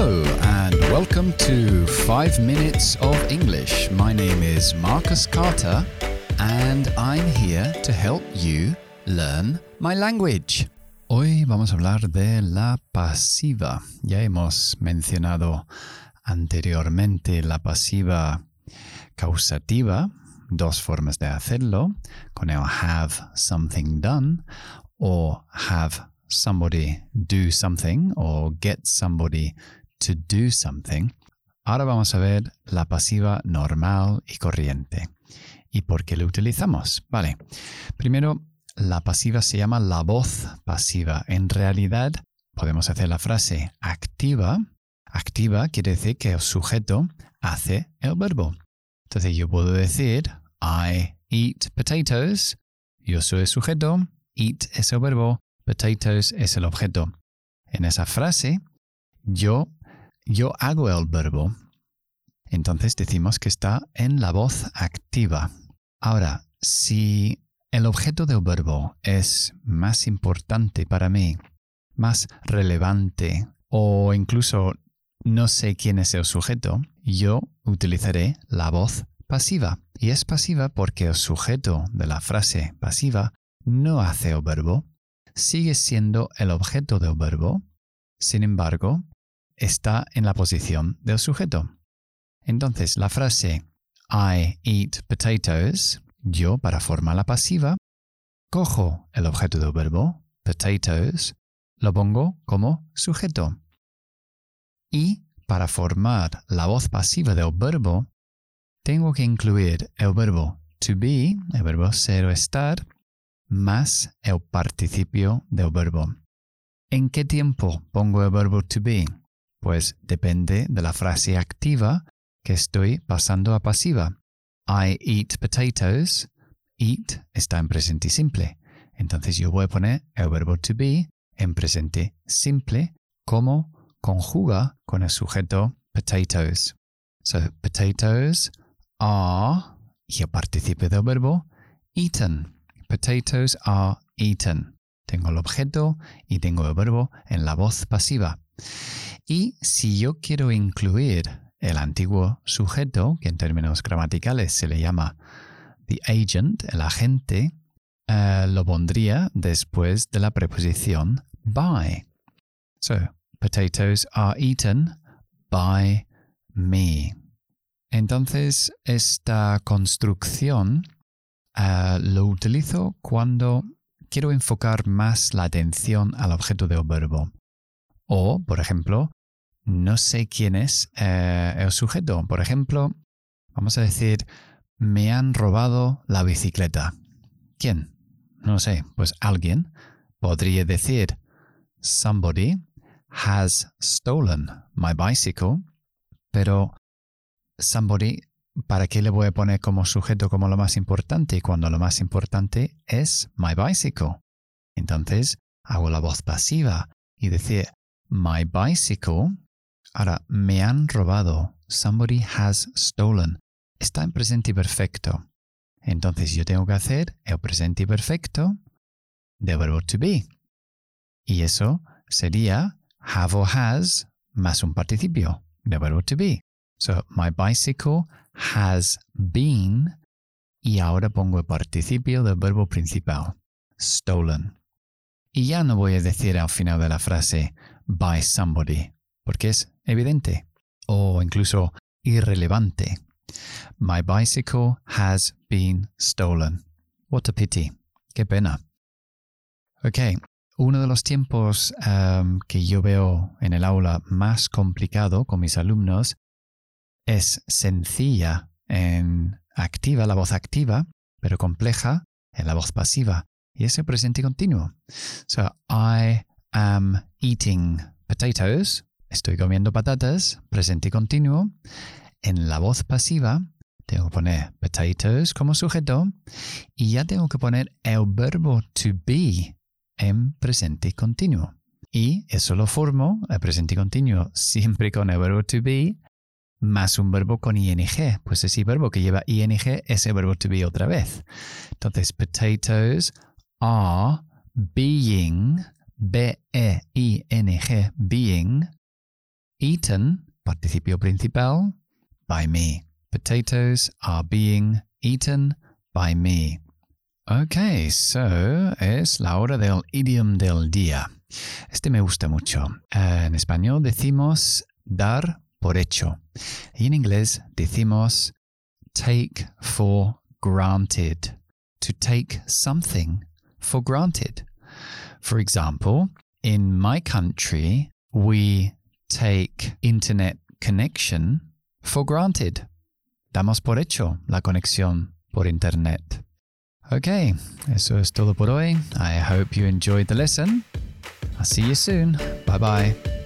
Hello, and welcome to 5 Minutes of English. My name is Marcus Carter, and I'm here to help you learn my language. Hoy vamos a hablar de la pasiva. Ya hemos mencionado anteriormente la pasiva causativa, dos formas de hacerlo, con el have something done o have somebody do something o get somebody to do something. Ahora vamos a ver la pasiva normal y corriente. ¿Y por qué lo utilizamos? Vale. Primero, la pasiva se llama la voz pasiva. En realidad, podemos hacer la frase activa. Activa quiere decir que el sujeto hace el verbo. Entonces yo puedo decir I eat potatoes. Yo soy el sujeto. Eat es el verbo. Potatoes es el objeto. En esa frase, yo, yo hago el verbo. Entonces decimos que está en la voz activa. Ahora, si el objeto del verbo es más importante para mí, más relevante, o incluso no sé quién es el sujeto, yo utilizaré la voz pasiva. Y es pasiva porque el sujeto de la frase pasiva no hace el verbo, sigue siendo el objeto del verbo, sin embargo, está en la posición del sujeto. Entonces, la frase I eat potatoes, yo para formar la pasiva, cojo el objeto del verbo, potatoes, lo pongo como sujeto. Y para formar la voz pasiva del verbo, tengo que incluir el verbo to be, el verbo ser o estar, más el participio del verbo. ¿En qué tiempo pongo el verbo to be? Pues depende de la frase activa que estoy pasando a pasiva. I eat potatoes. Eat está en presente simple. Entonces yo voy a poner el verbo to be en presente simple como conjuga con el sujeto potatoes. So, potatoes are, y el participio del verbo, eaten. Potatoes are eaten. Tengo el objeto y tengo el verbo en la voz pasiva. Y si yo quiero incluir el antiguo sujeto, que en términos gramaticales se le llama the agent, el agente, uh, lo pondría después de la preposición by. So, potatoes are eaten by me. Entonces, esta construcción Ah, lo utilizo cuando quiero enfocar más la atención al objeto del verbo. O, por ejemplo, no sé quién es eh, el sujeto. Por ejemplo, vamos a decir, me han robado la bicicleta. ¿Quién? No sé, pues alguien podría decir, somebody has stolen my bicycle, pero somebody ¿para qué le voy a poner como sujeto como lo más importante cuando lo más importante es my bicycle? Entonces hago la voz pasiva y decir my bicycle. Ahora, me han robado. Somebody has stolen. Está en presente perfecto. Entonces yo tengo que hacer el presente perfecto del verbo to be. Y eso sería have or has más un participio del verbo to be. So, my bicycle has been y ahora pongo el participio del verbo principal, stolen. Y ya no voy a decir al final de la frase by somebody, porque es evidente o incluso irrelevante. My bicycle has been stolen. What a pity. Qué pena. Ok, uno de los tiempos um, que yo veo en el aula más complicado con mis alumnos es sencilla en activa, la voz activa, pero compleja en la voz pasiva. Y es el presente continuo. So, I am eating potatoes. Estoy comiendo patatas, presente continuo. En la voz pasiva tengo que poner potatoes como sujeto y ya tengo que poner el verbo to be en presente continuo. Y eso lo formo, el presente continuo, siempre con el verbo to be más un verbo con ing. Pues ese verbo que lleva ing es el verbo to be otra vez. Entonces, potatoes are being, B-E-I-N-G, being, eaten, participio principal, by me. Potatoes are being eaten by me. Ok, so es la hora del idiom del día. Este me gusta mucho. En español decimos dar por hecho. Y en inglés decimos take for granted. To take something for granted. For example, in my country, we take internet connection for granted. Damos por hecho la conexión por internet. Okay, eso es todo por hoy. I hope you enjoyed the lesson. I'll see you soon. Bye bye.